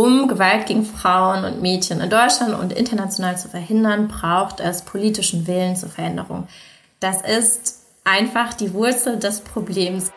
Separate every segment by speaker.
Speaker 1: Um Gewalt gegen Frauen und Mädchen in Deutschland und international zu verhindern, braucht es politischen Willen zur Veränderung. Das ist einfach die Wurzel des Problems.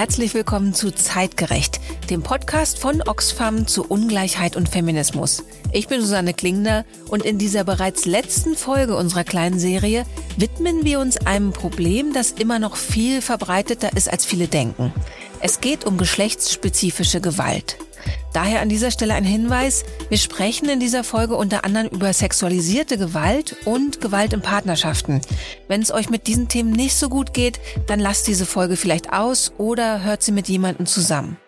Speaker 2: Herzlich willkommen zu Zeitgerecht, dem Podcast von Oxfam zu Ungleichheit und Feminismus. Ich bin Susanne Klingner und in dieser bereits letzten Folge unserer kleinen Serie widmen wir uns einem Problem, das immer noch viel verbreiteter ist, als viele denken. Es geht um geschlechtsspezifische Gewalt. Daher an dieser Stelle ein Hinweis. Wir sprechen in dieser Folge unter anderem über sexualisierte Gewalt und Gewalt in Partnerschaften. Wenn es euch mit diesen Themen nicht so gut geht, dann lasst diese Folge vielleicht aus oder hört sie mit jemandem zusammen.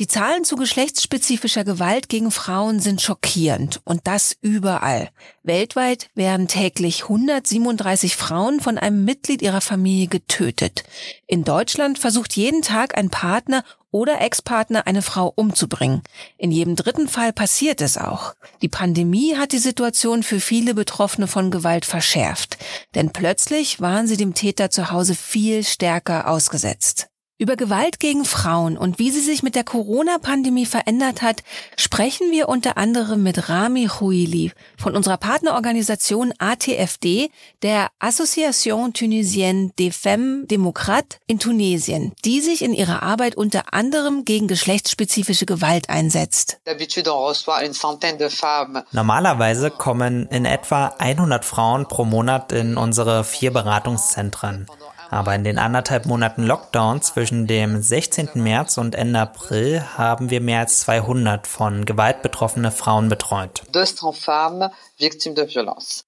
Speaker 2: Die Zahlen zu geschlechtsspezifischer Gewalt gegen Frauen sind schockierend und das überall. Weltweit werden täglich 137 Frauen von einem Mitglied ihrer Familie getötet. In Deutschland versucht jeden Tag ein Partner oder Ex-Partner eine Frau umzubringen. In jedem dritten Fall passiert es auch. Die Pandemie hat die Situation für viele Betroffene von Gewalt verschärft, denn plötzlich waren sie dem Täter zu Hause viel stärker ausgesetzt. Über Gewalt gegen Frauen und wie sie sich mit der Corona-Pandemie verändert hat, sprechen wir unter anderem mit Rami Houili von unserer Partnerorganisation ATFD, der Association Tunisienne des Femmes Démocrates in Tunesien, die sich in ihrer Arbeit unter anderem gegen geschlechtsspezifische Gewalt einsetzt.
Speaker 3: Normalerweise kommen in etwa 100 Frauen pro Monat in unsere vier Beratungszentren. Aber in den anderthalb Monaten Lockdown zwischen dem 16. März und Ende April haben wir mehr als 200 von Gewalt betroffene Frauen betreut.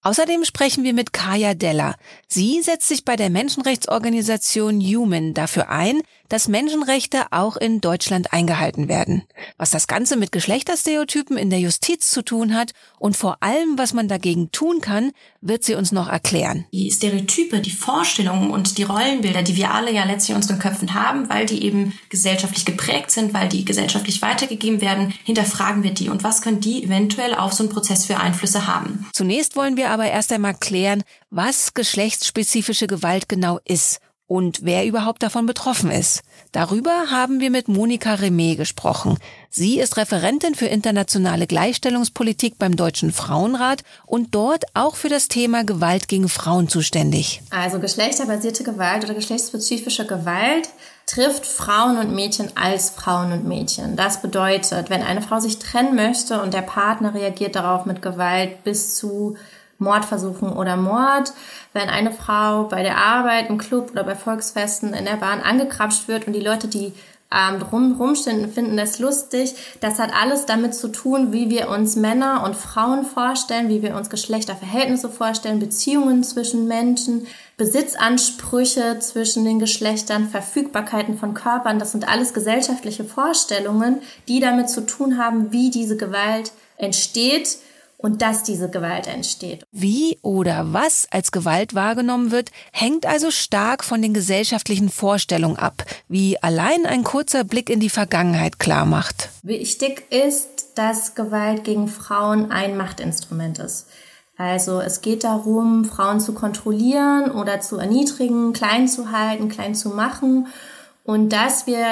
Speaker 2: Außerdem sprechen wir mit Kaya Della. Sie setzt sich bei der Menschenrechtsorganisation Human dafür ein, dass Menschenrechte auch in Deutschland eingehalten werden. Was das Ganze mit Geschlechterstereotypen in der Justiz zu tun hat und vor allem, was man dagegen tun kann, wird sie uns noch erklären.
Speaker 4: Die Stereotype, die Vorstellungen und die Rollenbilder, die wir alle ja letztlich in unseren Köpfen haben, weil die eben gesellschaftlich geprägt sind, weil die gesellschaftlich weitergegeben werden, hinterfragen wir die und was können die eventuell auf so einen Prozess für Einflüsse haben.
Speaker 2: Zunächst wollen wir aber erst einmal klären, was geschlechtsspezifische Gewalt genau ist und wer überhaupt davon betroffen ist. Darüber haben wir mit Monika Remé gesprochen. Sie ist Referentin für internationale Gleichstellungspolitik beim Deutschen Frauenrat und dort auch für das Thema Gewalt gegen Frauen zuständig.
Speaker 1: Also geschlechterbasierte Gewalt oder geschlechtsspezifische Gewalt trifft Frauen und Mädchen als Frauen und Mädchen. Das bedeutet, wenn eine Frau sich trennen möchte und der Partner reagiert darauf mit Gewalt bis zu Mordversuchen oder Mord, wenn eine Frau bei der Arbeit, im Club oder bei Volksfesten in der Bahn angekrapscht wird und die Leute, die ähm, rum, rumstehen, finden das lustig. Das hat alles damit zu tun, wie wir uns Männer und Frauen vorstellen, wie wir uns Geschlechterverhältnisse vorstellen, Beziehungen zwischen Menschen, Besitzansprüche zwischen den Geschlechtern, Verfügbarkeiten von Körpern. Das sind alles gesellschaftliche Vorstellungen, die damit zu tun haben, wie diese Gewalt entsteht und dass diese Gewalt entsteht.
Speaker 2: Wie oder was als Gewalt wahrgenommen wird, hängt also stark von den gesellschaftlichen Vorstellungen ab, wie allein ein kurzer Blick in die Vergangenheit klar macht.
Speaker 1: Wichtig ist, dass Gewalt gegen Frauen ein Machtinstrument ist. Also es geht darum, Frauen zu kontrollieren oder zu erniedrigen, klein zu halten, klein zu machen und dass wir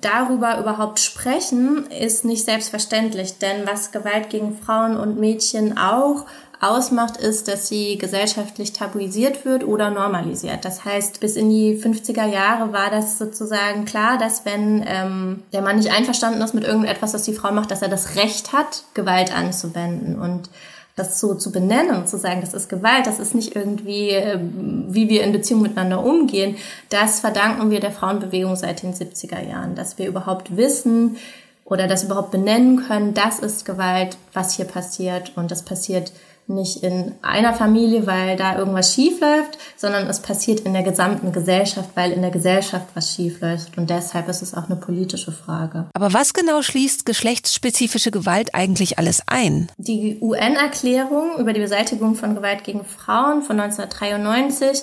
Speaker 1: darüber überhaupt sprechen, ist nicht selbstverständlich, denn was Gewalt gegen Frauen und Mädchen auch ausmacht, ist, dass sie gesellschaftlich tabuisiert wird oder normalisiert. Das heißt, bis in die 50er Jahre war das sozusagen klar, dass wenn ähm, der Mann nicht einverstanden ist mit irgendetwas, was die Frau macht, dass er das Recht hat, Gewalt anzuwenden. Und das so zu benennen und zu sagen, das ist Gewalt, das ist nicht irgendwie, ähm, wie wir in Beziehung miteinander umgehen, das verdanken wir der Frauenbewegung seit den 70er Jahren, dass wir überhaupt wissen oder das überhaupt benennen können, das ist Gewalt, was hier passiert. Und das passiert nicht in einer Familie, weil da irgendwas schief läuft, sondern es passiert in der gesamten Gesellschaft, weil in der Gesellschaft was schief läuft. Und deshalb ist es auch eine politische Frage.
Speaker 2: Aber was genau schließt geschlechtsspezifische Gewalt eigentlich alles ein?
Speaker 1: Die UN-Erklärung über die Beseitigung von Gewalt gegen Frauen von 1993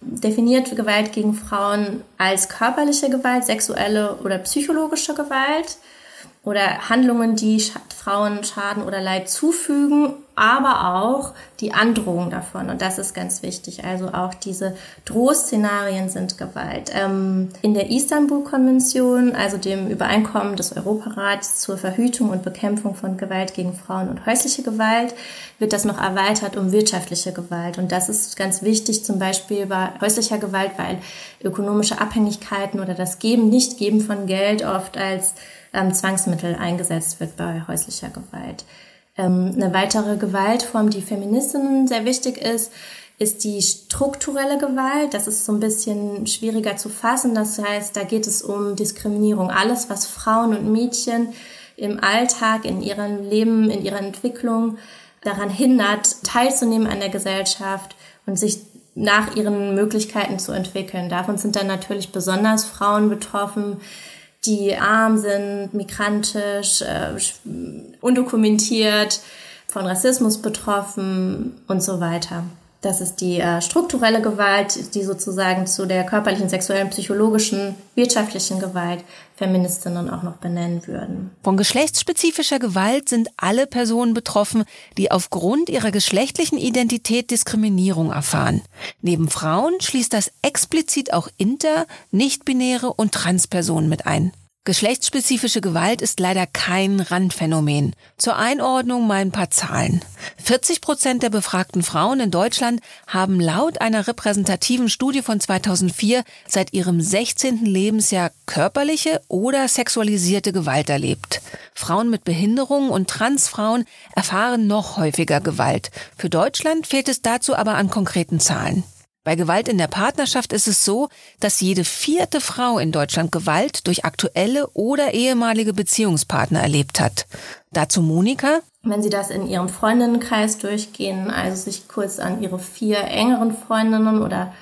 Speaker 1: definiert Gewalt gegen Frauen als körperliche Gewalt, sexuelle oder psychologische Gewalt oder Handlungen, die Frauen Schaden oder Leid zufügen, aber auch die Androhung davon. Und das ist ganz wichtig. Also auch diese Drohszenarien sind Gewalt. Ähm, in der Istanbul-Konvention, also dem Übereinkommen des Europarats zur Verhütung und Bekämpfung von Gewalt gegen Frauen und häusliche Gewalt, wird das noch erweitert um wirtschaftliche Gewalt. Und das ist ganz wichtig, zum Beispiel bei häuslicher Gewalt, weil ökonomische Abhängigkeiten oder das Geben, Nicht-Geben von Geld oft als ähm, Zwangsmittel eingesetzt wird bei häuslicher Gewalt. Ähm, eine weitere Gewaltform, die Feministinnen sehr wichtig ist, ist die strukturelle Gewalt. Das ist so ein bisschen schwieriger zu fassen. Das heißt, da geht es um Diskriminierung. Alles, was Frauen und Mädchen im Alltag, in ihrem Leben, in ihrer Entwicklung daran hindert, teilzunehmen an der Gesellschaft und sich nach ihren Möglichkeiten zu entwickeln. Davon sind dann natürlich besonders Frauen betroffen, die arm sind, migrantisch, äh, undokumentiert, von Rassismus betroffen und so weiter. Das ist die äh, strukturelle Gewalt, die sozusagen zu der körperlichen, sexuellen, psychologischen, wirtschaftlichen Gewalt Feministinnen auch noch benennen würden.
Speaker 2: Von geschlechtsspezifischer Gewalt sind alle Personen betroffen, die aufgrund ihrer geschlechtlichen Identität Diskriminierung erfahren. Neben Frauen schließt das explizit auch inter, nicht-binäre und Transpersonen mit ein. Geschlechtsspezifische Gewalt ist leider kein Randphänomen. Zur Einordnung mal ein paar Zahlen. 40 Prozent der befragten Frauen in Deutschland haben laut einer repräsentativen Studie von 2004 seit ihrem 16. Lebensjahr körperliche oder sexualisierte Gewalt erlebt. Frauen mit Behinderungen und Transfrauen erfahren noch häufiger Gewalt. Für Deutschland fehlt es dazu aber an konkreten Zahlen. Bei Gewalt in der Partnerschaft ist es so, dass jede vierte Frau in Deutschland Gewalt durch aktuelle oder ehemalige Beziehungspartner erlebt hat. Dazu Monika.
Speaker 1: Wenn Sie das in Ihrem Freundinnenkreis durchgehen, also sich kurz an Ihre vier engeren Freundinnen oder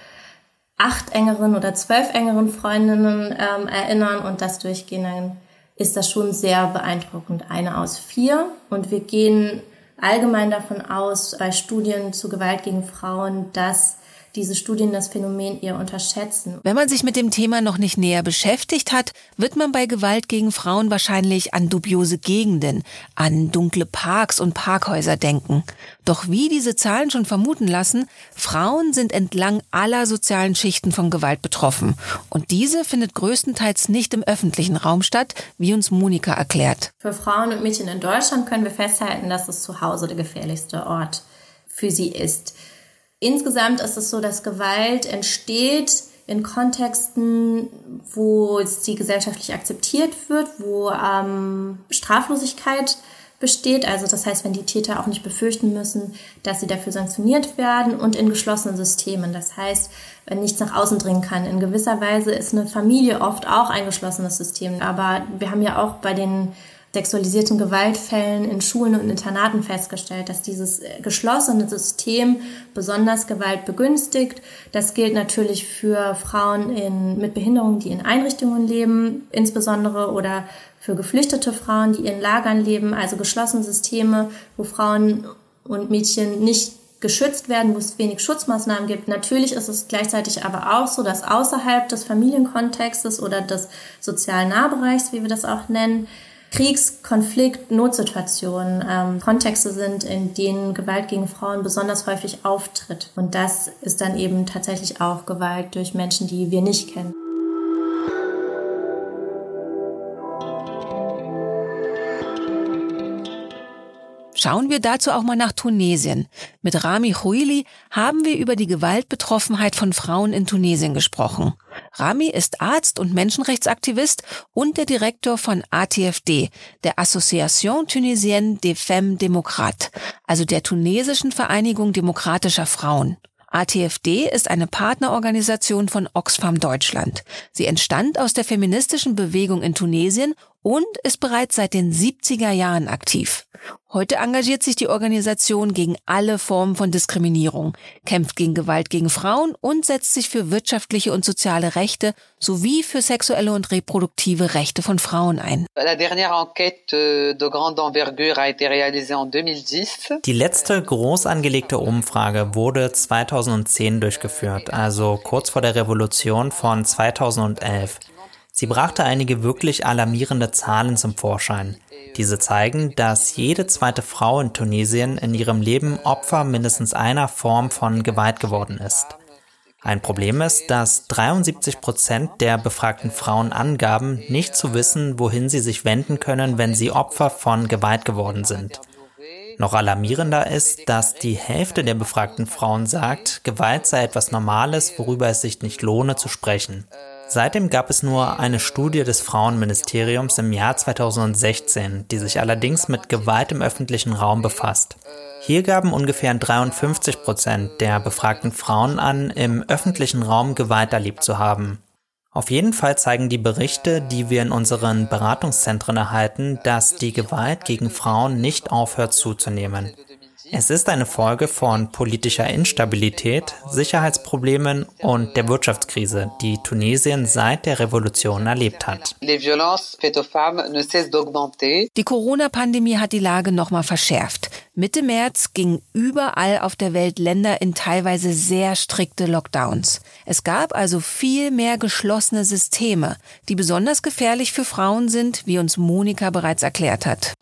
Speaker 1: acht engeren oder zwölf engeren Freundinnen ähm, erinnern und das durchgehen, dann ist das schon sehr beeindruckend. Eine aus vier. Und wir gehen allgemein davon aus, bei Studien zu Gewalt gegen Frauen, dass diese Studien das Phänomen eher unterschätzen.
Speaker 2: Wenn man sich mit dem Thema noch nicht näher beschäftigt hat, wird man bei Gewalt gegen Frauen wahrscheinlich an dubiose Gegenden, an dunkle Parks und Parkhäuser denken. Doch wie diese Zahlen schon vermuten lassen, Frauen sind entlang aller sozialen Schichten von Gewalt betroffen. Und diese findet größtenteils nicht im öffentlichen Raum statt, wie uns Monika erklärt.
Speaker 1: Für Frauen und Mädchen in Deutschland können wir festhalten, dass das Zuhause der gefährlichste Ort für sie ist. Insgesamt ist es so, dass Gewalt entsteht in Kontexten, wo sie gesellschaftlich akzeptiert wird, wo ähm, Straflosigkeit besteht. Also das heißt, wenn die Täter auch nicht befürchten müssen, dass sie dafür sanktioniert werden und in geschlossenen Systemen. Das heißt, wenn nichts nach außen dringen kann. In gewisser Weise ist eine Familie oft auch ein geschlossenes System. Aber wir haben ja auch bei den sexualisierten Gewaltfällen in Schulen und Internaten festgestellt, dass dieses äh, geschlossene System besonders Gewalt begünstigt. Das gilt natürlich für Frauen in, mit Behinderungen, die in Einrichtungen leben, insbesondere oder für geflüchtete Frauen, die in Lagern leben, also geschlossene Systeme, wo Frauen und Mädchen nicht geschützt werden, wo es wenig Schutzmaßnahmen gibt. Natürlich ist es gleichzeitig aber auch so, dass außerhalb des Familienkontextes oder des sozialen Nahbereichs, wie wir das auch nennen, Kriegs-, Konflikt-, Notsituationen ähm, Kontexte sind, in denen Gewalt gegen Frauen besonders häufig auftritt. Und das ist dann eben tatsächlich auch Gewalt durch Menschen, die wir nicht kennen.
Speaker 2: Schauen wir dazu auch mal nach Tunesien. Mit Rami Huili haben wir über die Gewaltbetroffenheit von Frauen in Tunesien gesprochen. Rami ist Arzt und Menschenrechtsaktivist und der Direktor von ATFD, der Association Tunisienne des Femmes Démocrates, also der tunesischen Vereinigung demokratischer Frauen. ATFD ist eine Partnerorganisation von Oxfam Deutschland. Sie entstand aus der feministischen Bewegung in Tunesien und ist bereits seit den 70er Jahren aktiv. Heute engagiert sich die Organisation gegen alle Formen von Diskriminierung, kämpft gegen Gewalt gegen Frauen und setzt sich für wirtschaftliche und soziale Rechte sowie für sexuelle und reproduktive Rechte von Frauen ein.
Speaker 3: Die letzte groß angelegte Umfrage wurde 2010 durchgeführt, also kurz vor der Revolution von 2011. Sie brachte einige wirklich alarmierende Zahlen zum Vorschein. Diese zeigen, dass jede zweite Frau in Tunesien in ihrem Leben Opfer mindestens einer Form von Gewalt geworden ist. Ein Problem ist, dass 73 Prozent der befragten Frauen angaben, nicht zu wissen, wohin sie sich wenden können, wenn sie Opfer von Gewalt geworden sind. Noch alarmierender ist, dass die Hälfte der befragten Frauen sagt, Gewalt sei etwas Normales, worüber es sich nicht lohne zu sprechen. Seitdem gab es nur eine Studie des Frauenministeriums im Jahr 2016, die sich allerdings mit Gewalt im öffentlichen Raum befasst. Hier gaben ungefähr 53 Prozent der befragten Frauen an, im öffentlichen Raum Gewalt erlebt zu haben. Auf jeden Fall zeigen die Berichte, die wir in unseren Beratungszentren erhalten, dass die Gewalt gegen Frauen nicht aufhört zuzunehmen. Es ist eine Folge von politischer Instabilität, Sicherheitsproblemen und der Wirtschaftskrise, die Tunesien seit der Revolution erlebt hat.
Speaker 2: Die Corona-Pandemie hat die Lage nochmal verschärft. Mitte März gingen überall auf der Welt Länder in teilweise sehr strikte Lockdowns. Es gab also viel mehr geschlossene Systeme, die besonders gefährlich für Frauen sind, wie uns Monika bereits erklärt hat.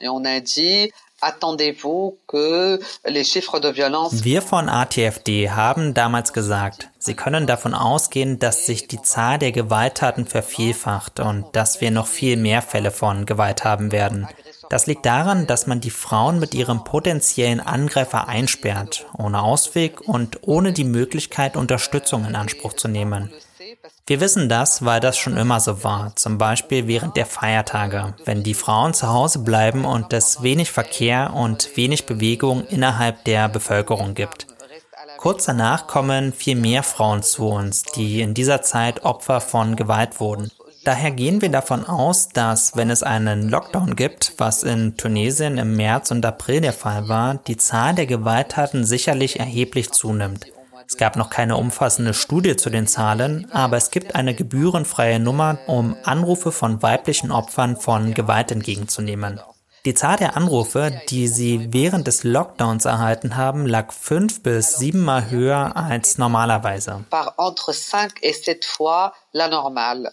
Speaker 3: Wir von ATFD haben damals gesagt, Sie können davon ausgehen, dass sich die Zahl der Gewalttaten vervielfacht und dass wir noch viel mehr Fälle von Gewalt haben werden. Das liegt daran, dass man die Frauen mit ihrem potenziellen Angreifer einsperrt, ohne Ausweg und ohne die Möglichkeit, Unterstützung in Anspruch zu nehmen. Wir wissen das, weil das schon immer so war, zum Beispiel während der Feiertage, wenn die Frauen zu Hause bleiben und es wenig Verkehr und wenig Bewegung innerhalb der Bevölkerung gibt. Kurz danach kommen viel mehr Frauen zu uns, die in dieser Zeit Opfer von Gewalt wurden. Daher gehen wir davon aus, dass wenn es einen Lockdown gibt, was in Tunesien im März und April der Fall war, die Zahl der Gewalttaten sicherlich erheblich zunimmt. Es gab noch keine umfassende Studie zu den Zahlen, aber es gibt eine gebührenfreie Nummer, um Anrufe von weiblichen Opfern von Gewalt entgegenzunehmen. Die Zahl der Anrufe, die sie während des Lockdowns erhalten haben, lag fünf bis siebenmal höher als normalerweise.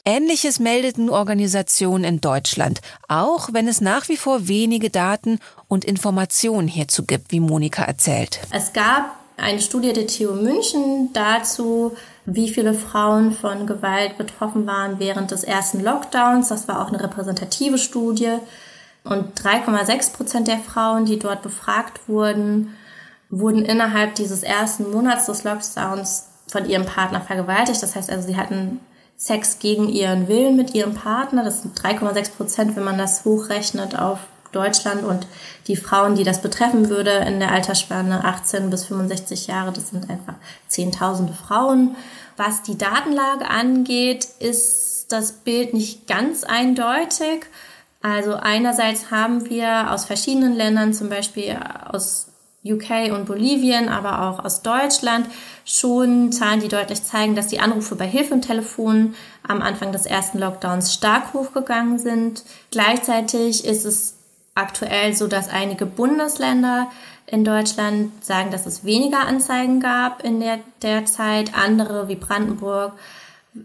Speaker 2: Ähnliches meldeten Organisationen in Deutschland, auch wenn es nach wie vor wenige Daten und Informationen hierzu gibt, wie Monika erzählt.
Speaker 1: Es gab eine Studie der TU München dazu, wie viele Frauen von Gewalt betroffen waren während des ersten Lockdowns. Das war auch eine repräsentative Studie. Und 3,6 Prozent der Frauen, die dort befragt wurden, wurden innerhalb dieses ersten Monats des Lockdowns von ihrem Partner vergewaltigt. Das heißt also, sie hatten Sex gegen ihren Willen mit ihrem Partner. Das sind 3,6 Prozent, wenn man das hochrechnet auf Deutschland und die Frauen, die das betreffen würde in der Altersspanne 18 bis 65 Jahre, das sind einfach Zehntausende Frauen. Was die Datenlage angeht, ist das Bild nicht ganz eindeutig. Also einerseits haben wir aus verschiedenen Ländern, zum Beispiel aus UK und Bolivien, aber auch aus Deutschland schon Zahlen, die deutlich zeigen, dass die Anrufe bei Hilfetelefonen am Anfang des ersten Lockdowns stark hochgegangen sind. Gleichzeitig ist es aktuell so, dass einige Bundesländer in Deutschland sagen, dass es weniger Anzeigen gab in der, der Zeit. Andere wie Brandenburg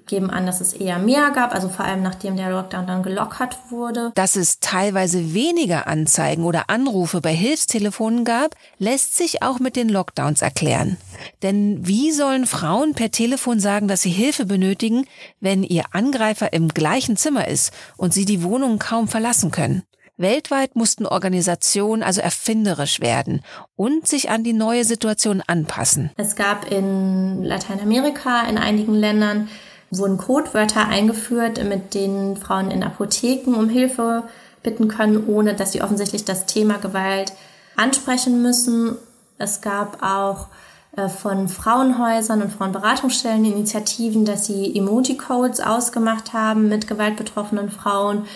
Speaker 1: geben an, dass es eher mehr gab, also vor allem nachdem der Lockdown dann gelockert wurde.
Speaker 2: Dass es teilweise weniger Anzeigen oder Anrufe bei Hilfstelefonen gab, lässt sich auch mit den Lockdowns erklären. Denn wie sollen Frauen per Telefon sagen, dass sie Hilfe benötigen, wenn ihr Angreifer im gleichen Zimmer ist und sie die Wohnung kaum verlassen können? Weltweit mussten Organisationen also erfinderisch werden und sich an die neue Situation anpassen.
Speaker 1: Es gab in Lateinamerika, in einigen Ländern, wurden Codewörter eingeführt, mit denen Frauen in Apotheken um Hilfe bitten können, ohne dass sie offensichtlich das Thema Gewalt ansprechen müssen. Es gab auch äh, von Frauenhäusern und Frauenberatungsstellen Initiativen, dass sie Emoji-Codes ausgemacht haben mit gewaltbetroffenen Frauen,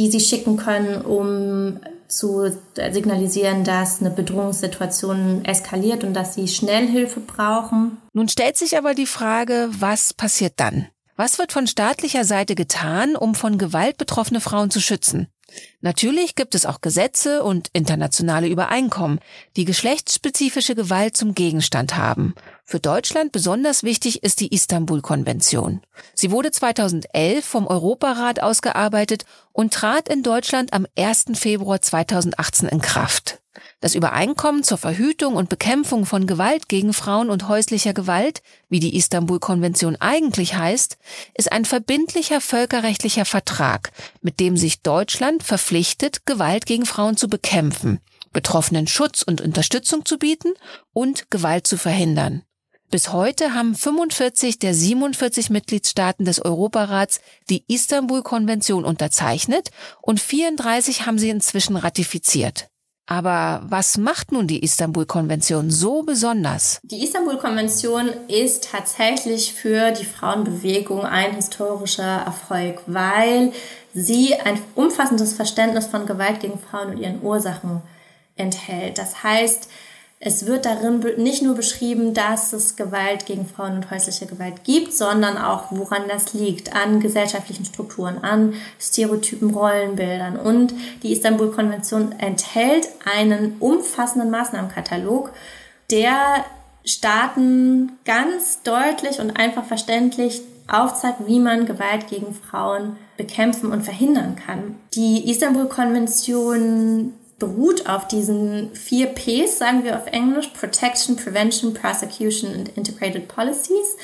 Speaker 1: die sie schicken können, um zu signalisieren, dass eine Bedrohungssituation eskaliert und dass sie schnell brauchen.
Speaker 2: Nun stellt sich aber die Frage, was passiert dann? Was wird von staatlicher Seite getan, um von Gewalt betroffene Frauen zu schützen? Natürlich gibt es auch Gesetze und internationale Übereinkommen, die geschlechtsspezifische Gewalt zum Gegenstand haben. Für Deutschland besonders wichtig ist die Istanbul-Konvention. Sie wurde 2011 vom Europarat ausgearbeitet und trat in Deutschland am 1. Februar 2018 in Kraft. Das Übereinkommen zur Verhütung und Bekämpfung von Gewalt gegen Frauen und häuslicher Gewalt, wie die Istanbul-Konvention eigentlich heißt, ist ein verbindlicher völkerrechtlicher Vertrag, mit dem sich Deutschland verpflichtet, Gewalt gegen Frauen zu bekämpfen, Betroffenen Schutz und Unterstützung zu bieten und Gewalt zu verhindern. Bis heute haben 45 der 47 Mitgliedstaaten des Europarats die Istanbul-Konvention unterzeichnet und 34 haben sie inzwischen ratifiziert. Aber was macht nun die Istanbul-Konvention so besonders?
Speaker 1: Die Istanbul-Konvention ist tatsächlich für die Frauenbewegung ein historischer Erfolg, weil sie ein umfassendes Verständnis von Gewalt gegen Frauen und ihren Ursachen enthält. Das heißt, es wird darin nicht nur beschrieben, dass es Gewalt gegen Frauen und häusliche Gewalt gibt, sondern auch, woran das liegt, an gesellschaftlichen Strukturen, an Stereotypen, Rollenbildern. Und die Istanbul-Konvention enthält einen umfassenden Maßnahmenkatalog, der Staaten ganz deutlich und einfach verständlich aufzeigt, wie man Gewalt gegen Frauen bekämpfen und verhindern kann. Die Istanbul-Konvention beruht auf diesen vier Ps, sagen wir auf Englisch, Protection, Prevention, Prosecution und Integrated Policies.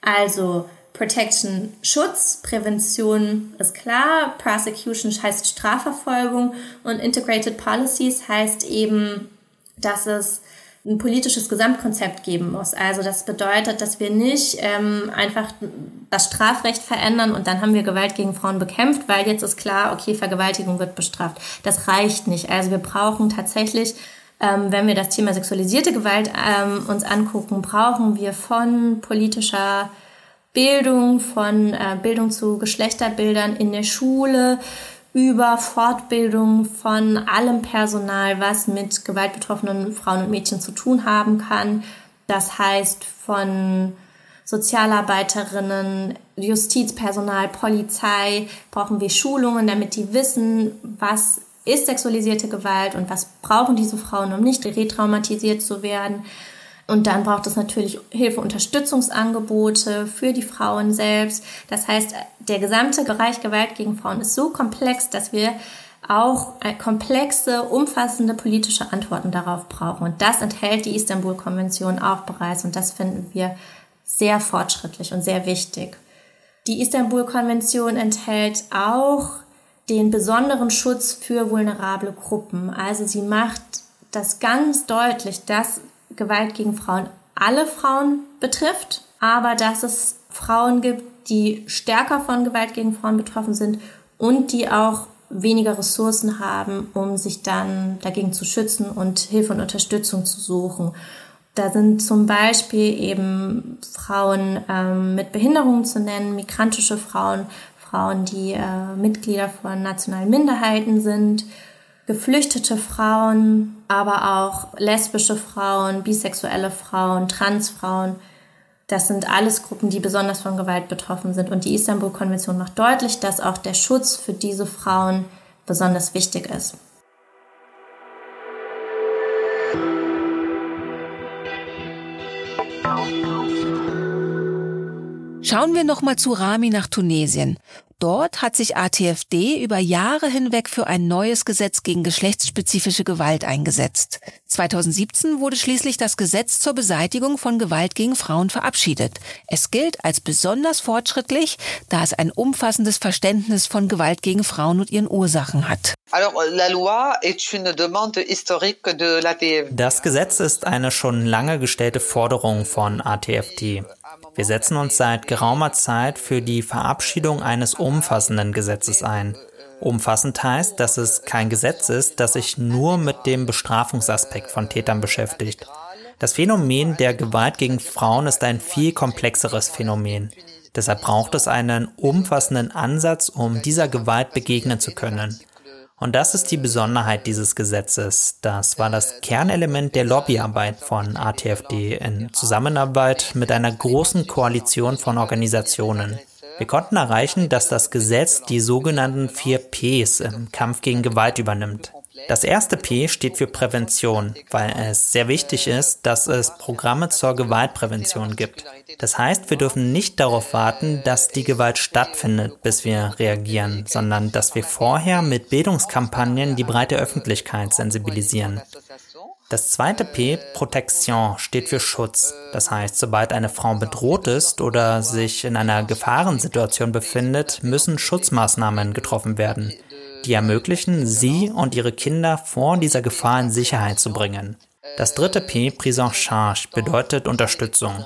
Speaker 1: Also Protection Schutz, Prävention ist klar, Prosecution heißt Strafverfolgung und Integrated Policies heißt eben, dass es ein politisches Gesamtkonzept geben muss. Also das bedeutet, dass wir nicht ähm, einfach das Strafrecht verändern und dann haben wir Gewalt gegen Frauen bekämpft, weil jetzt ist klar, okay, Vergewaltigung wird bestraft. Das reicht nicht. Also wir brauchen tatsächlich, ähm, wenn wir das Thema sexualisierte Gewalt ähm, uns angucken, brauchen wir von politischer Bildung, von äh, Bildung zu Geschlechterbildern in der Schule, über Fortbildung von allem Personal, was mit gewaltbetroffenen Frauen und Mädchen zu tun haben kann. Das heißt von Sozialarbeiterinnen, Justizpersonal, Polizei brauchen wir Schulungen, damit die wissen, was ist sexualisierte Gewalt und was brauchen diese Frauen, um nicht retraumatisiert zu werden. Und dann braucht es natürlich Hilfe, Unterstützungsangebote für die Frauen selbst. Das heißt, der gesamte Bereich Gewalt gegen Frauen ist so komplex, dass wir auch komplexe, umfassende politische Antworten darauf brauchen. Und das enthält die Istanbul-Konvention auch bereits. Und das finden wir sehr fortschrittlich und sehr wichtig. Die Istanbul-Konvention enthält auch den besonderen Schutz für vulnerable Gruppen. Also sie macht das ganz deutlich, dass Gewalt gegen Frauen alle Frauen betrifft, aber dass es Frauen gibt, die stärker von Gewalt gegen Frauen betroffen sind und die auch weniger Ressourcen haben, um sich dann dagegen zu schützen und Hilfe und Unterstützung zu suchen. Da sind zum Beispiel eben Frauen ähm, mit Behinderungen zu nennen, migrantische Frauen, Frauen, die äh, Mitglieder von nationalen Minderheiten sind, geflüchtete Frauen, aber auch lesbische Frauen, bisexuelle Frauen, Transfrauen. Das sind alles Gruppen, die besonders von Gewalt betroffen sind. Und die Istanbul-Konvention macht deutlich, dass auch der Schutz für diese Frauen besonders wichtig ist.
Speaker 2: Schauen wir nochmal zu Rami nach Tunesien. Dort hat sich ATFD über Jahre hinweg für ein neues Gesetz gegen geschlechtsspezifische Gewalt eingesetzt. 2017 wurde schließlich das Gesetz zur Beseitigung von Gewalt gegen Frauen verabschiedet. Es gilt als besonders fortschrittlich, da es ein umfassendes Verständnis von Gewalt gegen Frauen und ihren Ursachen hat.
Speaker 3: Das Gesetz ist eine schon lange gestellte Forderung von ATFD. Wir setzen uns seit geraumer Zeit für die Verabschiedung eines umfassenden Gesetzes ein. Umfassend heißt, dass es kein Gesetz ist, das sich nur mit dem Bestrafungsaspekt von Tätern beschäftigt. Das Phänomen der Gewalt gegen Frauen ist ein viel komplexeres Phänomen. Deshalb braucht es einen umfassenden Ansatz, um dieser Gewalt begegnen zu können. Und das ist die Besonderheit dieses Gesetzes. Das war das Kernelement der Lobbyarbeit von ATFD in Zusammenarbeit mit einer großen Koalition von Organisationen. Wir konnten erreichen, dass das Gesetz die sogenannten vier Ps im Kampf gegen Gewalt übernimmt. Das erste P steht für Prävention, weil es sehr wichtig ist, dass es Programme zur Gewaltprävention gibt. Das heißt, wir dürfen nicht darauf warten, dass die Gewalt stattfindet, bis wir reagieren, sondern dass wir vorher mit Bildungskampagnen die breite Öffentlichkeit sensibilisieren. Das zweite P, Protection, steht für Schutz. Das heißt, sobald eine Frau bedroht ist oder sich in einer Gefahrensituation befindet, müssen Schutzmaßnahmen getroffen werden die ermöglichen, sie und ihre Kinder vor dieser Gefahr in Sicherheit zu bringen. Das dritte P, Prise en charge, bedeutet Unterstützung.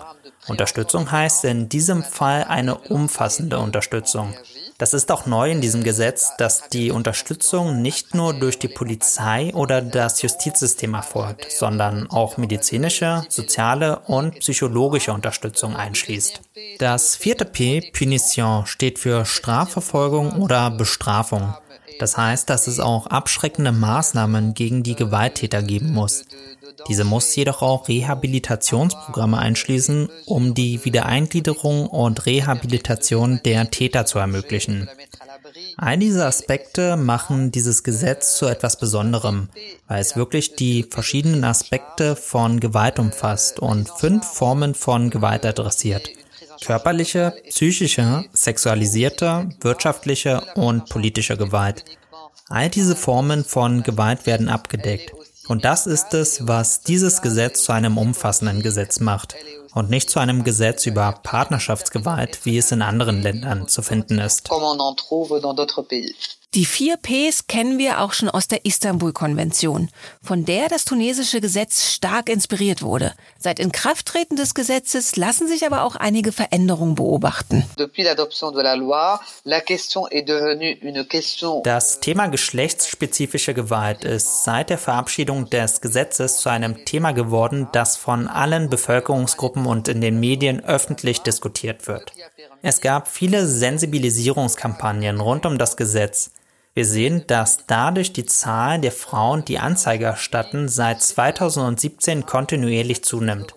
Speaker 3: Unterstützung heißt in diesem Fall eine umfassende Unterstützung. Das ist auch neu in diesem Gesetz, dass die Unterstützung nicht nur durch die Polizei oder das Justizsystem erfolgt, sondern auch medizinische, soziale und psychologische Unterstützung einschließt. Das vierte P, Punition, steht für Strafverfolgung oder Bestrafung. Das heißt, dass es auch abschreckende Maßnahmen gegen die Gewalttäter geben muss. Diese muss jedoch auch Rehabilitationsprogramme einschließen, um die Wiedereingliederung und Rehabilitation der Täter zu ermöglichen. All diese Aspekte machen dieses Gesetz zu etwas Besonderem, weil es wirklich die verschiedenen Aspekte von Gewalt umfasst und fünf Formen von Gewalt adressiert körperliche, psychische, sexualisierte, wirtschaftliche und politische Gewalt. All diese Formen von Gewalt werden abgedeckt. Und das ist es, was dieses Gesetz zu einem umfassenden Gesetz macht und nicht zu einem Gesetz über Partnerschaftsgewalt, wie es in anderen Ländern zu finden ist.
Speaker 2: Die vier Ps kennen wir auch schon aus der Istanbul-Konvention, von der das tunesische Gesetz stark inspiriert wurde. Seit Inkrafttreten des Gesetzes lassen sich aber auch einige Veränderungen beobachten.
Speaker 3: Das Thema geschlechtsspezifische Gewalt ist seit der Verabschiedung des Gesetzes zu einem Thema geworden, das von allen Bevölkerungsgruppen und in den Medien öffentlich diskutiert wird. Es gab viele Sensibilisierungskampagnen rund um das Gesetz. Wir sehen, dass dadurch die Zahl der Frauen, die Anzeige erstatten, seit 2017 kontinuierlich zunimmt.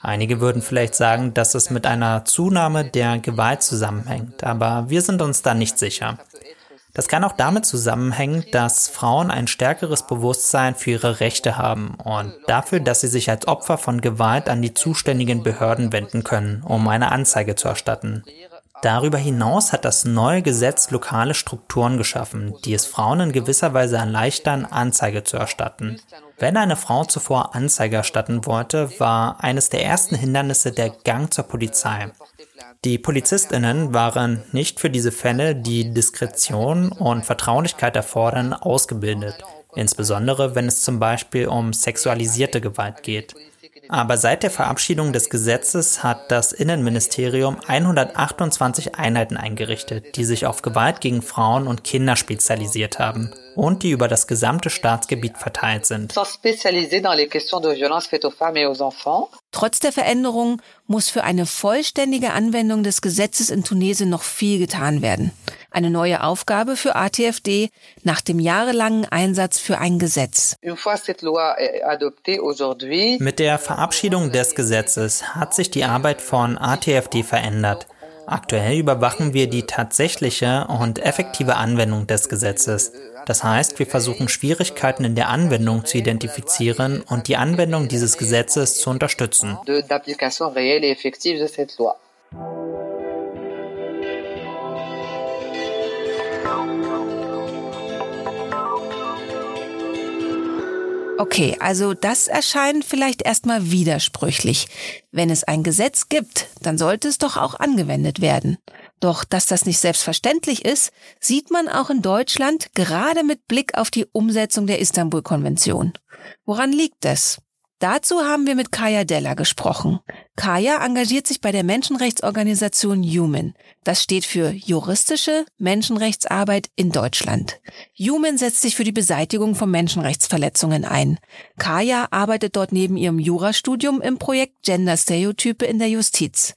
Speaker 3: Einige würden vielleicht sagen, dass es mit einer Zunahme der Gewalt zusammenhängt, aber wir sind uns da nicht sicher. Das kann auch damit zusammenhängen, dass Frauen ein stärkeres Bewusstsein für ihre Rechte haben und dafür, dass sie sich als Opfer von Gewalt an die zuständigen Behörden wenden können, um eine Anzeige zu erstatten. Darüber hinaus hat das neue Gesetz lokale Strukturen geschaffen, die es Frauen in gewisser Weise erleichtern, Anzeige zu erstatten. Wenn eine Frau zuvor Anzeige erstatten wollte, war eines der ersten Hindernisse der Gang zur Polizei. Die Polizistinnen waren nicht für diese Fälle, die Diskretion und Vertraulichkeit erfordern, ausgebildet, insbesondere wenn es zum Beispiel um sexualisierte Gewalt geht. Aber seit der Verabschiedung des Gesetzes hat das Innenministerium 128 Einheiten eingerichtet, die sich auf Gewalt gegen Frauen und Kinder spezialisiert haben und die über das gesamte Staatsgebiet verteilt sind.
Speaker 2: Trotz der Veränderungen muss für eine vollständige Anwendung des Gesetzes in Tunesien noch viel getan werden. Eine neue Aufgabe für ATFD nach dem jahrelangen Einsatz für ein Gesetz.
Speaker 3: Mit der Verabschiedung des Gesetzes hat sich die Arbeit von ATFD verändert. Aktuell überwachen wir die tatsächliche und effektive Anwendung des Gesetzes. Das heißt, wir versuchen Schwierigkeiten in der Anwendung zu identifizieren und die Anwendung dieses Gesetzes zu unterstützen.
Speaker 2: Okay, also das erscheint vielleicht erstmal widersprüchlich. Wenn es ein Gesetz gibt, dann sollte es doch auch angewendet werden. Doch dass das nicht selbstverständlich ist, sieht man auch in Deutschland gerade mit Blick auf die Umsetzung der Istanbul-Konvention. Woran liegt es? Dazu haben wir mit Kaya Della gesprochen. Kaya engagiert sich bei der Menschenrechtsorganisation Human. Das steht für juristische Menschenrechtsarbeit in Deutschland. Human setzt sich für die Beseitigung von Menschenrechtsverletzungen ein. Kaya arbeitet dort neben ihrem Jurastudium im Projekt Gender Stereotype in der Justiz.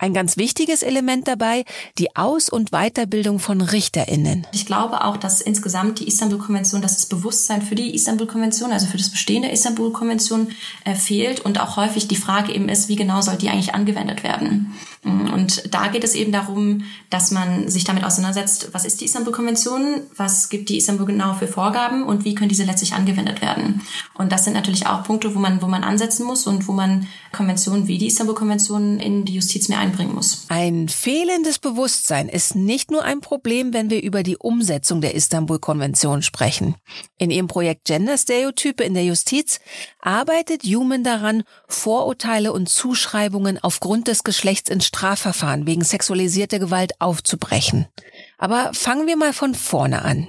Speaker 2: Ein ganz wichtiges Element dabei, die Aus- und Weiterbildung von RichterInnen.
Speaker 4: Ich glaube auch, dass insgesamt die Istanbul-Konvention, dass das Bewusstsein für die Istanbul-Konvention, also für das Bestehen der Istanbul-Konvention äh, fehlt und auch häufig die Frage eben ist, wie genau soll die eigentlich angewendet werden. Mm, und da geht es eben darum, dass man sich damit auseinandersetzt, was ist die Istanbul-Konvention, was gibt die Istanbul genau für Vorgaben und wie können diese letztlich angewendet werden. Und das sind natürlich auch Punkte, wo man, wo man ansetzen muss und wo man Konventionen wie die Istanbul-Konvention in die Justiz mehr einbringen muss.
Speaker 2: Ein fehlendes Bewusstsein ist nicht nur ein Problem, wenn wir über die Umsetzung der Istanbul-Konvention sprechen. In ihrem Projekt Gender-Stereotype in der Justiz arbeitet Human daran, Vorurteile und Zuschreibungen aufgrund des Geschlechts in Strafverfahren wegen sexualisierter Gewalt aufzubrechen. Aber fangen wir mal von vorne an.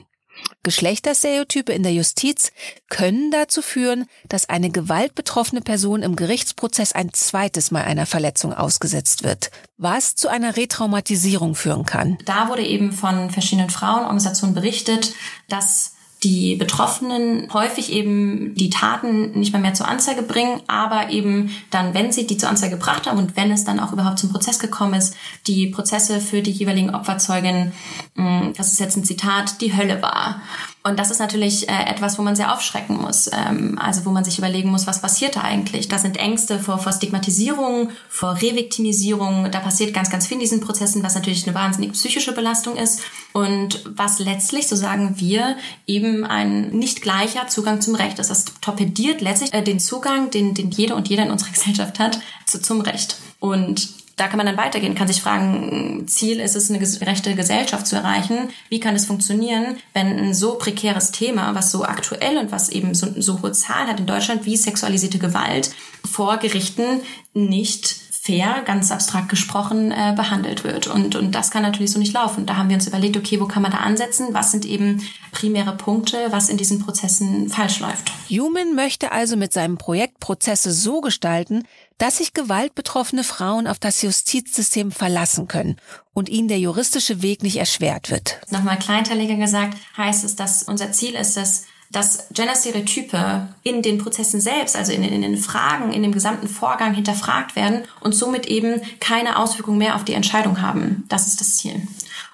Speaker 2: Geschlechterstereotype in der Justiz können dazu führen, dass eine gewaltbetroffene Person im Gerichtsprozess ein zweites Mal einer Verletzung ausgesetzt wird, was zu einer Retraumatisierung führen kann.
Speaker 4: Da wurde eben von verschiedenen Frauenorganisationen berichtet, dass die Betroffenen häufig eben die Taten nicht mehr mehr zur Anzeige bringen, aber eben dann, wenn sie die zur Anzeige gebracht haben und wenn es dann auch überhaupt zum Prozess gekommen ist, die Prozesse für die jeweiligen Opferzeugen, hm, das ist jetzt ein Zitat, die Hölle war. Und das ist natürlich äh, etwas, wo man sehr aufschrecken muss. Ähm, also wo man sich überlegen muss, was passiert da eigentlich? Da sind Ängste vor, vor Stigmatisierung, vor Reviktimisierung. Da passiert ganz, ganz viel in diesen Prozessen, was natürlich eine wahnsinnig psychische Belastung ist. Und was letztlich, so sagen wir, eben ein nicht gleicher Zugang zum Recht ist. Das torpediert letztlich äh, den Zugang, den, den jede und jeder in unserer Gesellschaft hat, zu, zum Recht. Und da kann man dann weitergehen, kann sich fragen, Ziel ist es, eine gerechte Gesellschaft zu erreichen. Wie kann es funktionieren, wenn ein so prekäres Thema, was so aktuell und was eben so, so hohe Zahlen hat in Deutschland wie sexualisierte Gewalt vor Gerichten nicht fair, ganz abstrakt gesprochen, äh, behandelt wird. Und, und das kann natürlich so nicht laufen. Da haben wir uns überlegt, okay, wo kann man da ansetzen? Was sind eben primäre Punkte, was in diesen Prozessen falsch läuft?
Speaker 2: Human möchte also mit seinem Projekt Prozesse so gestalten, dass sich gewaltbetroffene Frauen auf das Justizsystem verlassen können und ihnen der juristische Weg nicht erschwert wird.
Speaker 4: Nochmal kleinteiliger gesagt, heißt es, dass unser Ziel ist es, dass Gender-Stereotype in den Prozessen selbst, also in, in, den Fragen, in dem gesamten Vorgang hinterfragt werden und somit eben keine Auswirkung mehr auf die Entscheidung haben. Das ist das Ziel.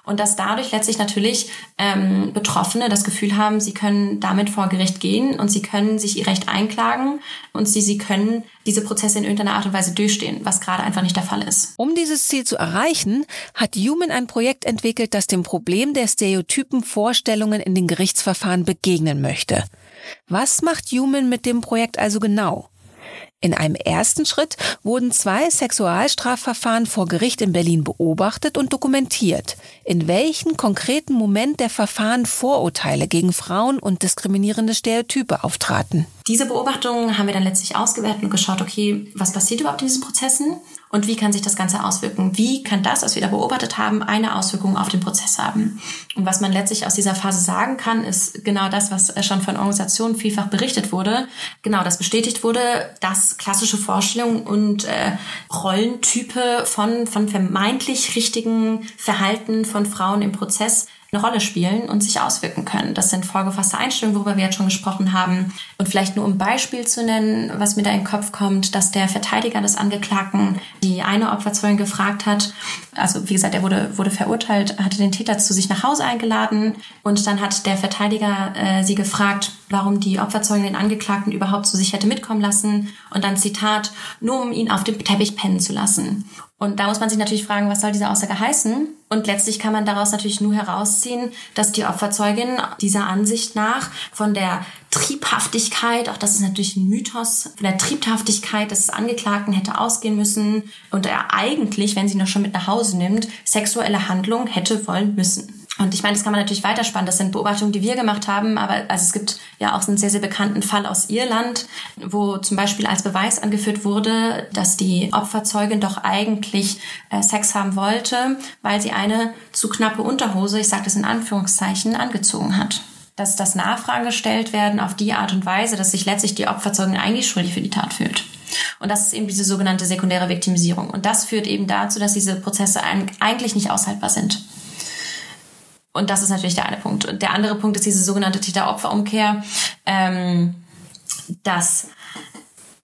Speaker 4: Und dass dadurch letztlich natürlich ähm, Betroffene das Gefühl haben, sie können damit vor Gericht gehen und sie können sich ihr Recht einklagen und sie, sie können diese Prozesse in irgendeiner Art und Weise durchstehen, was gerade einfach nicht der Fall ist.
Speaker 2: Um dieses Ziel zu erreichen, hat Human ein Projekt entwickelt, das dem Problem der stereotypen Vorstellungen in den Gerichtsverfahren begegnen möchte. Was macht Human mit dem Projekt also genau? In einem ersten Schritt wurden zwei Sexualstrafverfahren vor Gericht in Berlin beobachtet und dokumentiert, in welchen konkreten Moment der Verfahren Vorurteile gegen Frauen und diskriminierende Stereotype auftraten.
Speaker 4: Diese Beobachtungen haben wir dann letztlich ausgewertet und geschaut, okay, was passiert überhaupt in diesen Prozessen und wie kann sich das Ganze auswirken? Wie kann das, was wir da beobachtet haben, eine Auswirkung auf den Prozess haben? Und was man letztlich aus dieser Phase sagen kann, ist genau das, was schon von Organisationen vielfach berichtet wurde. Genau, das bestätigt wurde, dass klassische Vorstellungen und äh, Rollentype von, von vermeintlich richtigen Verhalten von Frauen im Prozess eine Rolle spielen und sich auswirken können. Das sind vorgefasste Einstellungen, worüber wir jetzt schon gesprochen haben. Und vielleicht nur um Beispiel zu nennen, was mir da in den Kopf kommt, dass der Verteidiger des Angeklagten die eine Opferzeugin gefragt hat, also wie gesagt, er wurde, wurde verurteilt, hatte den Täter zu sich nach Hause eingeladen und dann hat der Verteidiger äh, sie gefragt, warum die Opferzeugin den Angeklagten überhaupt zu sich hätte mitkommen lassen und dann Zitat, nur um ihn auf dem Teppich pennen zu lassen. Und da muss man sich natürlich fragen, was soll diese Aussage heißen? Und letztlich kann man daraus natürlich nur herausziehen, dass die Opferzeugin dieser Ansicht nach von der Triebhaftigkeit, auch das ist natürlich ein Mythos, von der Triebhaftigkeit des Angeklagten hätte ausgehen müssen und er eigentlich, wenn sie noch schon mit nach Hause nimmt, sexuelle Handlung hätte wollen müssen. Und ich meine, das kann man natürlich weiterspannen. Das sind Beobachtungen, die wir gemacht haben. Aber also es gibt ja auch einen sehr, sehr bekannten Fall aus Irland, wo zum Beispiel als Beweis angeführt wurde, dass die Opferzeugin doch eigentlich äh, Sex haben wollte, weil sie eine zu knappe Unterhose, ich sage das in Anführungszeichen, angezogen hat. Dass das Nachfragen gestellt werden auf die Art und Weise, dass sich letztlich die Opferzeugin eigentlich schuldig für die Tat fühlt. Und das ist eben diese sogenannte sekundäre Viktimisierung. Und das führt eben dazu, dass diese Prozesse eigentlich nicht aushaltbar sind. Und das ist natürlich der eine Punkt. Und der andere Punkt ist diese sogenannte Täter-Opfer-Umkehr, ähm, dass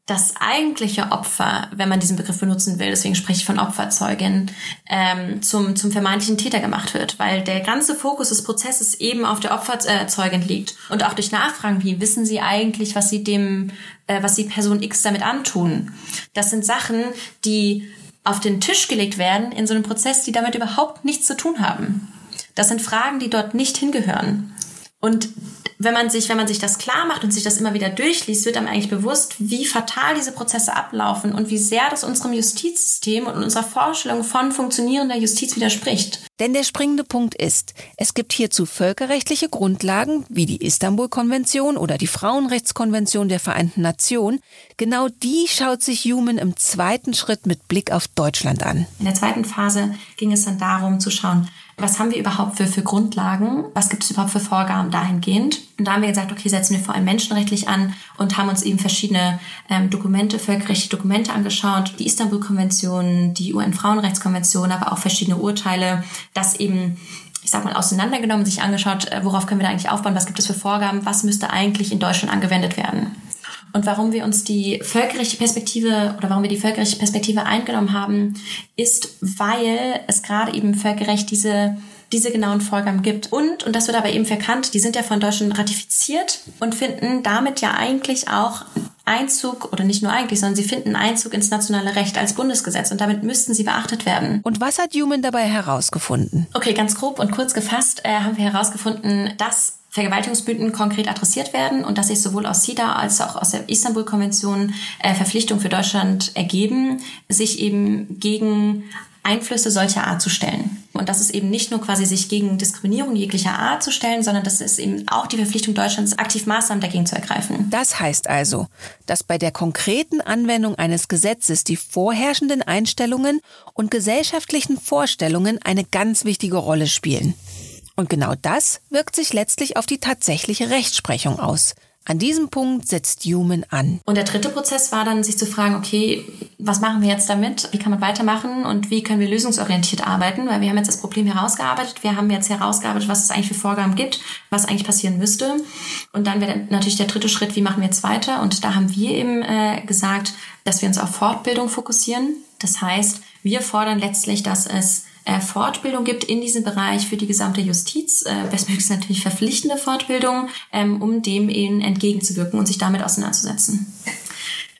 Speaker 4: das eigentliche Opfer, wenn man diesen Begriff benutzen will, deswegen spreche ich von Opferzeugin, ähm, zum, zum vermeintlichen Täter gemacht wird, weil der ganze Fokus des Prozesses eben auf der Opferzeugin liegt. Und auch durch Nachfragen, wie wissen Sie eigentlich, was Sie dem, äh, was Sie Person X damit antun? Das sind Sachen, die auf den Tisch gelegt werden in so einem Prozess, die damit überhaupt nichts zu tun haben. Das sind Fragen, die dort nicht hingehören. Und wenn man sich, wenn man sich das klar macht und sich das immer wieder durchliest, wird einem eigentlich bewusst, wie fatal diese Prozesse ablaufen und wie sehr das unserem Justizsystem und unserer Vorstellung von funktionierender Justiz widerspricht.
Speaker 2: Denn der springende Punkt ist, es gibt hierzu völkerrechtliche Grundlagen wie die Istanbul-Konvention oder die Frauenrechtskonvention der Vereinten Nationen. Genau die schaut sich Human im zweiten Schritt mit Blick auf Deutschland an.
Speaker 4: In der zweiten Phase ging es dann darum zu schauen, was haben wir überhaupt für, für Grundlagen, was gibt es überhaupt für Vorgaben dahingehend. Und da haben wir gesagt, okay, setzen wir vor allem menschenrechtlich an und haben uns eben verschiedene ähm, Dokumente, völkerrechtliche Dokumente angeschaut, die Istanbul-Konvention, die UN-Frauenrechtskonvention, aber auch verschiedene Urteile, das eben ich sag mal, auseinandergenommen, sich angeschaut, äh, worauf können wir da eigentlich aufbauen, was gibt es für Vorgaben, was müsste eigentlich in Deutschland angewendet werden. Und warum wir uns die völkerrechtliche Perspektive oder warum wir die völkerrechtliche Perspektive eingenommen haben, ist, weil es gerade eben Völkerrecht diese diese genauen Vorgaben gibt. Und, und das wird aber eben verkannt, die sind ja von Deutschland ratifiziert und finden damit ja eigentlich auch Einzug, oder nicht nur eigentlich, sondern sie finden Einzug ins nationale Recht als Bundesgesetz und damit müssten sie beachtet werden.
Speaker 2: Und was hat Human dabei herausgefunden?
Speaker 4: Okay, ganz grob und kurz gefasst äh, haben wir herausgefunden, dass Vergewaltigungsmythen konkret adressiert werden und dass sich sowohl aus SIDA als auch aus der Istanbul-Konvention äh, Verpflichtungen für Deutschland ergeben, sich eben gegen Einflüsse solcher Art zu stellen. Und das ist eben nicht nur quasi sich gegen Diskriminierung jeglicher Art zu stellen, sondern das ist eben auch die Verpflichtung Deutschlands, aktiv Maßnahmen dagegen zu ergreifen.
Speaker 2: Das heißt also, dass bei der konkreten Anwendung eines Gesetzes die vorherrschenden Einstellungen und gesellschaftlichen Vorstellungen eine ganz wichtige Rolle spielen. Und genau das wirkt sich letztlich auf die tatsächliche Rechtsprechung aus. An diesem Punkt setzt Human an.
Speaker 4: Und der dritte Prozess war dann, sich zu fragen, okay, was machen wir jetzt damit? Wie kann man weitermachen und wie können wir lösungsorientiert arbeiten? Weil wir haben jetzt das Problem herausgearbeitet. Wir haben jetzt herausgearbeitet, was es eigentlich für Vorgaben gibt, was eigentlich passieren müsste. Und dann wäre natürlich der dritte Schritt, wie machen wir jetzt weiter? Und da haben wir eben äh, gesagt, dass wir uns auf Fortbildung fokussieren. Das heißt, wir fordern letztlich, dass es äh, Fortbildung gibt in diesem Bereich für die gesamte Justiz, äh, bestmöglichst natürlich verpflichtende Fortbildung, ähm, um dem eben entgegenzuwirken und sich damit auseinanderzusetzen.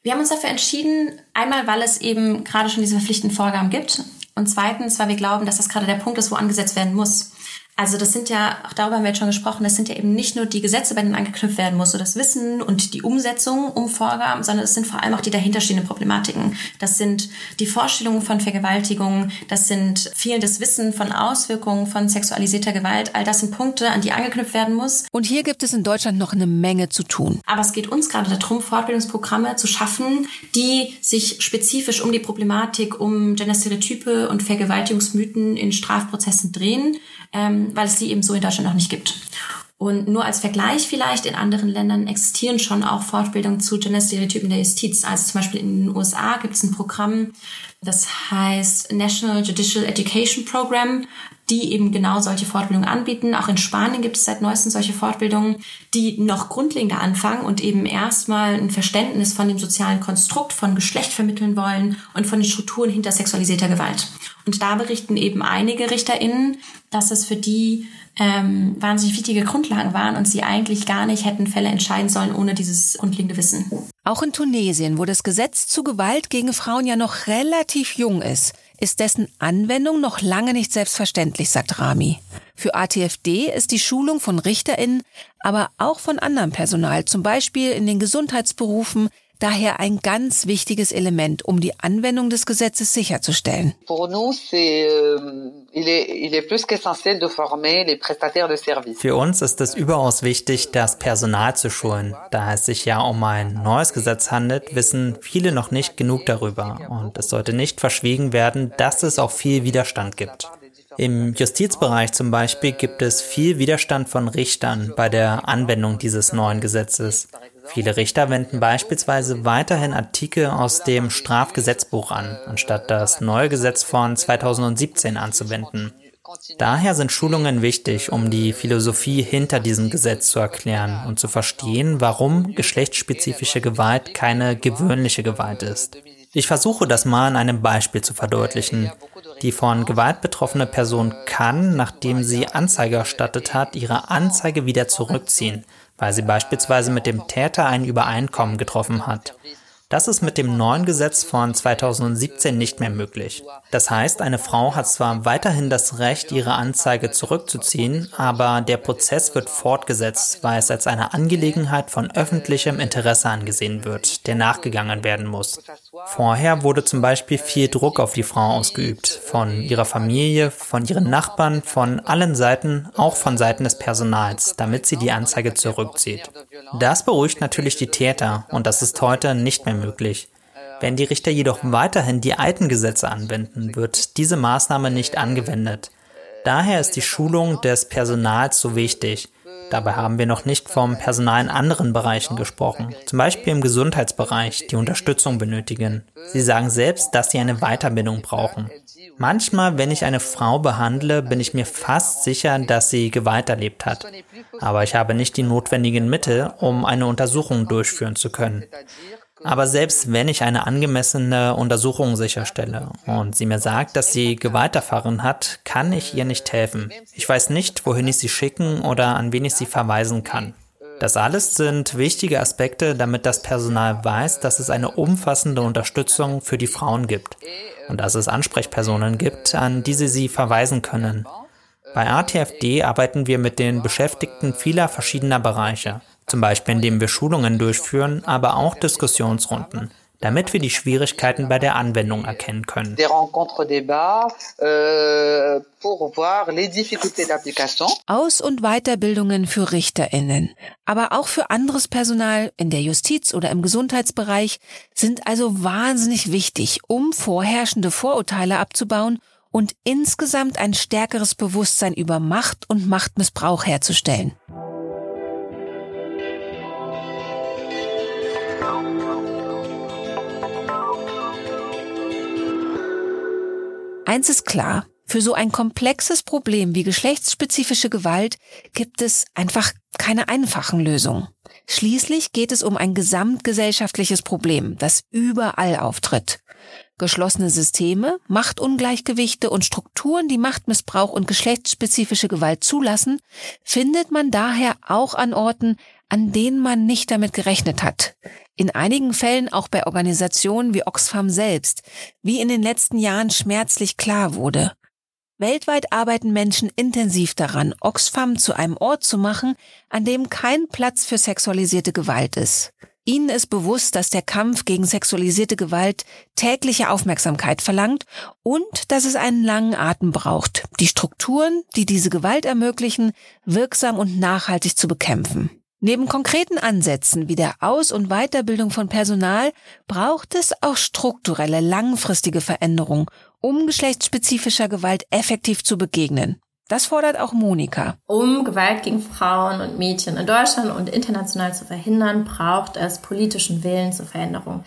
Speaker 4: Wir haben uns dafür entschieden, einmal, weil es eben gerade schon diese verpflichtenden Vorgaben gibt und zweitens, weil wir glauben, dass das gerade der Punkt ist, wo angesetzt werden muss. Also das sind ja, auch darüber haben wir jetzt schon gesprochen, das sind ja eben nicht nur die Gesetze, bei denen angeknüpft werden muss, so das Wissen und die Umsetzung um Vorgaben, sondern es sind vor allem auch die dahinterstehenden Problematiken. Das sind die Vorstellungen von Vergewaltigung, das sind fehlendes Wissen von Auswirkungen von sexualisierter Gewalt. All das sind Punkte, an die angeknüpft werden muss.
Speaker 2: Und hier gibt es in Deutschland noch eine Menge zu tun.
Speaker 4: Aber es geht uns gerade darum, Fortbildungsprogramme zu schaffen, die sich spezifisch um die Problematik, um Genderstereotype und Vergewaltigungsmythen in Strafprozessen drehen ähm, weil es sie eben so in Deutschland noch nicht gibt. Und nur als Vergleich vielleicht, in anderen Ländern existieren schon auch Fortbildungen zu Genderstereotypen der Justiz. Also zum Beispiel in den USA gibt es ein Programm, das heißt National Judicial Education Program, die eben genau solche Fortbildungen anbieten. Auch in Spanien gibt es seit neuestem solche Fortbildungen, die noch grundlegender anfangen und eben erstmal ein Verständnis von dem sozialen Konstrukt von Geschlecht vermitteln wollen und von den Strukturen hinter sexualisierter Gewalt. Und da berichten eben einige RichterInnen, dass es für die ähm, wahnsinnig wichtige Grundlagen waren und sie eigentlich gar nicht hätten Fälle entscheiden sollen ohne dieses grundlegende Wissen.
Speaker 2: Auch in Tunesien, wo das Gesetz zu Gewalt gegen Frauen ja noch relativ jung ist, ist dessen Anwendung noch lange nicht selbstverständlich, sagt Rami. Für ATFD ist die Schulung von RichterInnen, aber auch von anderem Personal, zum Beispiel in den Gesundheitsberufen, daher ein ganz wichtiges Element, um die Anwendung des Gesetzes sicherzustellen.
Speaker 3: Euh, Für uns ist es überaus wichtig, das Personal zu schulen. Da es sich ja um ein neues Gesetz handelt, wissen viele noch nicht genug darüber. Und es sollte nicht verschwiegen werden, dass es auch viel Widerstand gibt. Im Justizbereich zum Beispiel gibt es viel Widerstand von Richtern bei der Anwendung dieses neuen Gesetzes. Viele Richter wenden beispielsweise weiterhin Artikel aus dem Strafgesetzbuch an, anstatt das neue Gesetz von 2017 anzuwenden. Daher sind Schulungen wichtig, um die Philosophie hinter diesem Gesetz zu erklären und zu verstehen, warum geschlechtsspezifische Gewalt keine gewöhnliche Gewalt ist. Ich versuche das mal an einem Beispiel zu verdeutlichen. Die von Gewalt betroffene Person kann, nachdem sie Anzeige erstattet hat, ihre Anzeige wieder zurückziehen, weil sie beispielsweise mit dem Täter ein Übereinkommen getroffen hat. Das ist mit dem neuen Gesetz von 2017 nicht mehr möglich. Das heißt, eine Frau hat zwar weiterhin das Recht, ihre Anzeige zurückzuziehen, aber der Prozess wird fortgesetzt, weil es als eine Angelegenheit von öffentlichem Interesse angesehen wird, der nachgegangen werden muss. Vorher wurde zum Beispiel viel Druck auf die Frau ausgeübt, von ihrer Familie, von ihren Nachbarn, von allen Seiten, auch von Seiten des Personals, damit sie die Anzeige zurückzieht. Das beruhigt natürlich die Täter und das ist heute nicht mehr möglich. Wenn die Richter jedoch weiterhin die alten Gesetze anwenden, wird diese Maßnahme nicht angewendet. Daher ist die Schulung des Personals so wichtig. Dabei haben wir noch nicht vom Personal in anderen Bereichen gesprochen, zum Beispiel im Gesundheitsbereich, die Unterstützung benötigen. Sie sagen selbst, dass sie eine Weiterbildung brauchen. Manchmal, wenn ich eine Frau behandle, bin ich mir fast sicher, dass sie Gewalt erlebt hat. Aber ich habe nicht die notwendigen Mittel, um eine Untersuchung durchführen zu können. Aber selbst wenn ich eine angemessene Untersuchung sicherstelle und sie mir sagt, dass sie Gewalt erfahren hat, kann ich ihr nicht helfen. Ich weiß nicht, wohin ich sie schicken oder an wen ich sie verweisen kann. Das alles sind wichtige Aspekte, damit das Personal weiß, dass es eine umfassende Unterstützung für die Frauen gibt und dass es Ansprechpersonen gibt, an die sie sie verweisen können. Bei ATFD arbeiten wir mit den Beschäftigten vieler verschiedener Bereiche zum Beispiel indem wir Schulungen durchführen, aber auch Diskussionsrunden damit wir die Schwierigkeiten bei der Anwendung erkennen können. Euh,
Speaker 2: Aus- und Weiterbildungen für Richterinnen, aber auch für anderes Personal in der Justiz oder im Gesundheitsbereich sind also wahnsinnig wichtig, um vorherrschende Vorurteile abzubauen und insgesamt ein stärkeres Bewusstsein über Macht und Machtmissbrauch herzustellen. Eins ist klar, für so ein komplexes Problem wie geschlechtsspezifische Gewalt gibt es einfach keine einfachen Lösungen. Schließlich geht es um ein gesamtgesellschaftliches Problem, das überall auftritt. Geschlossene Systeme, Machtungleichgewichte und Strukturen, die Machtmissbrauch und geschlechtsspezifische Gewalt zulassen, findet man daher auch an Orten, an denen man nicht damit gerechnet hat. In einigen Fällen auch bei Organisationen wie Oxfam selbst, wie in den letzten Jahren schmerzlich klar wurde. Weltweit arbeiten Menschen intensiv daran, Oxfam zu einem Ort zu machen, an dem kein Platz für sexualisierte Gewalt ist. Ihnen ist bewusst, dass der Kampf gegen sexualisierte Gewalt tägliche Aufmerksamkeit verlangt und dass es einen langen Atem braucht, die Strukturen, die diese Gewalt ermöglichen, wirksam und nachhaltig zu bekämpfen. Neben konkreten Ansätzen wie der Aus- und Weiterbildung von Personal braucht es auch strukturelle, langfristige Veränderungen, um geschlechtsspezifischer Gewalt effektiv zu begegnen. Das fordert auch Monika.
Speaker 1: Um Gewalt gegen Frauen und Mädchen in Deutschland und international zu verhindern, braucht es politischen Willen zur Veränderung.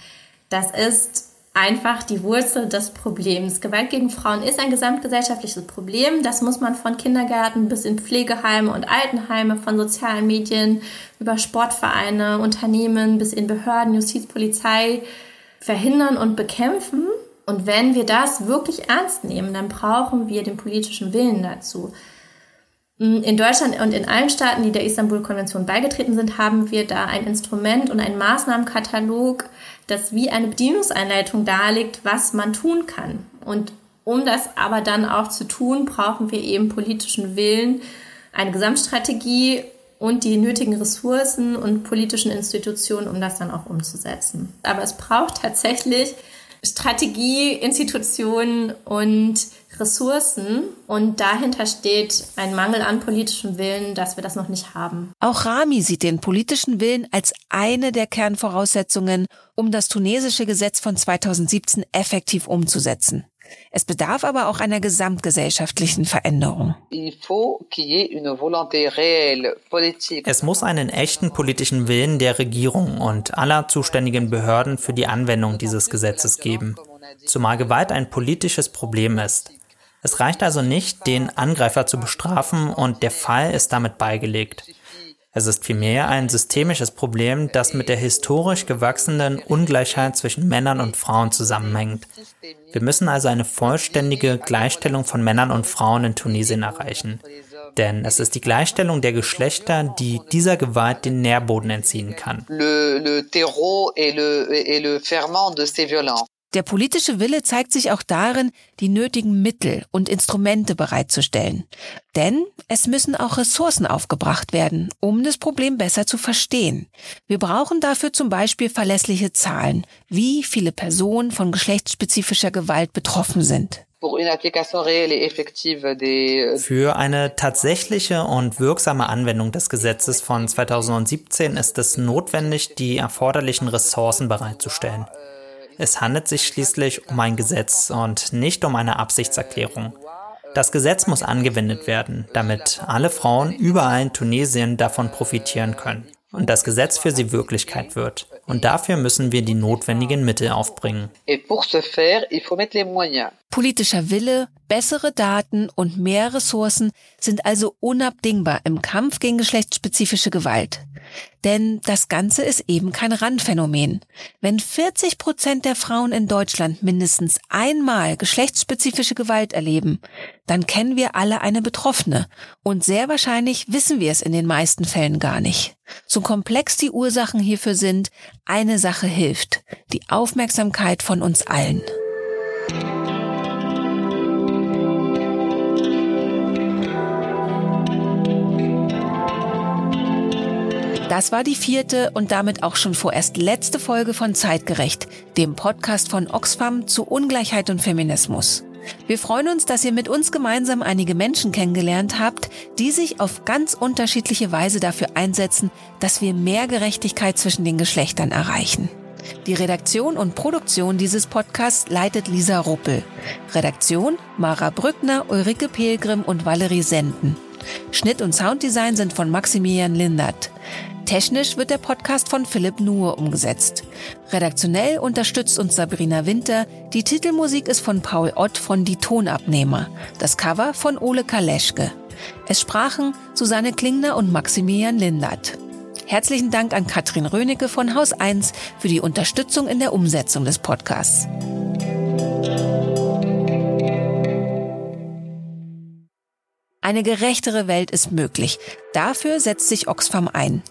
Speaker 1: Das ist einfach die Wurzel des Problems. Gewalt gegen Frauen ist ein gesamtgesellschaftliches Problem. Das muss man von Kindergärten bis in Pflegeheime und Altenheime, von sozialen Medien über Sportvereine, Unternehmen bis in Behörden, Justiz, Polizei verhindern und bekämpfen. Und wenn wir das wirklich ernst nehmen, dann brauchen wir den politischen Willen dazu. In Deutschland und in allen Staaten, die der Istanbul-Konvention beigetreten sind, haben wir da ein Instrument und einen Maßnahmenkatalog, das wie eine Bedienungseinleitung darlegt, was man tun kann. Und um das aber dann auch zu tun, brauchen wir eben politischen Willen, eine Gesamtstrategie und die nötigen Ressourcen und politischen Institutionen, um das dann auch umzusetzen. Aber es braucht tatsächlich Strategie, Institutionen und Ressourcen und dahinter steht ein Mangel an politischem Willen, dass wir das noch nicht haben.
Speaker 2: Auch Rami sieht den politischen Willen als eine der Kernvoraussetzungen, um das tunesische Gesetz von 2017 effektiv umzusetzen. Es bedarf aber auch einer gesamtgesellschaftlichen Veränderung.
Speaker 3: Es muss einen echten politischen Willen der Regierung und aller zuständigen Behörden für die Anwendung dieses Gesetzes geben, zumal Gewalt ein politisches Problem ist. Es reicht also nicht, den Angreifer zu bestrafen und der Fall ist damit beigelegt. Es ist vielmehr ein systemisches Problem, das mit der historisch gewachsenen Ungleichheit zwischen Männern und Frauen zusammenhängt. Wir müssen also eine vollständige Gleichstellung von Männern und Frauen in Tunesien erreichen. Denn es ist die Gleichstellung der Geschlechter, die dieser Gewalt den Nährboden entziehen kann. Le, le
Speaker 2: Der politische Wille zeigt sich auch darin, die nötigen Mittel und Instrumente bereitzustellen. Denn es müssen auch Ressourcen aufgebracht werden, um das Problem besser zu verstehen. Wir brauchen dafür zum Beispiel verlässliche Zahlen, wie viele Personen von geschlechtsspezifischer Gewalt betroffen sind.
Speaker 3: Für eine tatsächliche und wirksame Anwendung des Gesetzes von 2017 ist es notwendig, die erforderlichen Ressourcen bereitzustellen. Es handelt sich schließlich um ein Gesetz und nicht um eine Absichtserklärung. Das Gesetz muss angewendet werden, damit alle Frauen überall in Tunesien davon profitieren können und das Gesetz für sie Wirklichkeit wird. Und dafür müssen wir die notwendigen Mittel aufbringen.
Speaker 2: Politischer Wille, bessere Daten und mehr Ressourcen sind also unabdingbar im Kampf gegen geschlechtsspezifische Gewalt. Denn das Ganze ist eben kein Randphänomen. Wenn 40 Prozent der Frauen in Deutschland mindestens einmal geschlechtsspezifische Gewalt erleben, dann kennen wir alle eine Betroffene. Und sehr wahrscheinlich wissen wir es in den meisten Fällen gar nicht. So komplex die Ursachen hierfür sind, eine Sache hilft. Die Aufmerksamkeit von uns allen. Das war die vierte und damit auch schon vorerst letzte Folge von Zeitgerecht, dem Podcast von Oxfam zu Ungleichheit und Feminismus. Wir freuen uns, dass ihr mit uns gemeinsam einige Menschen kennengelernt habt, die sich auf ganz unterschiedliche Weise dafür einsetzen, dass wir mehr Gerechtigkeit zwischen den Geschlechtern erreichen. Die Redaktion und Produktion dieses Podcasts leitet Lisa Ruppel. Redaktion Mara Brückner, Ulrike Pilgrim und Valerie Senden. Schnitt und Sounddesign sind von Maximilian Lindert. Technisch wird der Podcast von Philipp Nuhr umgesetzt. Redaktionell unterstützt uns Sabrina Winter. Die Titelmusik ist von Paul Ott von Die Tonabnehmer. Das Cover von Ole Kaleschke. Es sprachen Susanne Klingner und Maximilian Lindert. Herzlichen Dank an Katrin Rönecke von Haus 1 für die Unterstützung in der Umsetzung des Podcasts. Eine gerechtere Welt ist möglich. Dafür setzt sich Oxfam ein.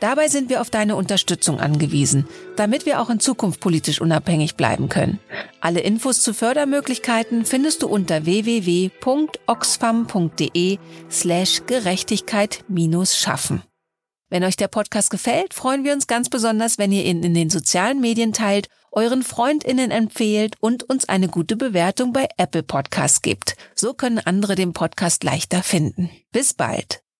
Speaker 2: Dabei sind wir auf deine Unterstützung angewiesen, damit wir auch in Zukunft politisch unabhängig bleiben können. Alle Infos zu Fördermöglichkeiten findest du unter www.oxfam.de slash Gerechtigkeit schaffen. Wenn euch der Podcast gefällt, freuen wir uns ganz besonders, wenn ihr ihn in den sozialen Medien teilt, euren Freundinnen empfehlt und uns eine gute Bewertung bei Apple Podcasts gibt. So können andere den Podcast leichter finden. Bis bald.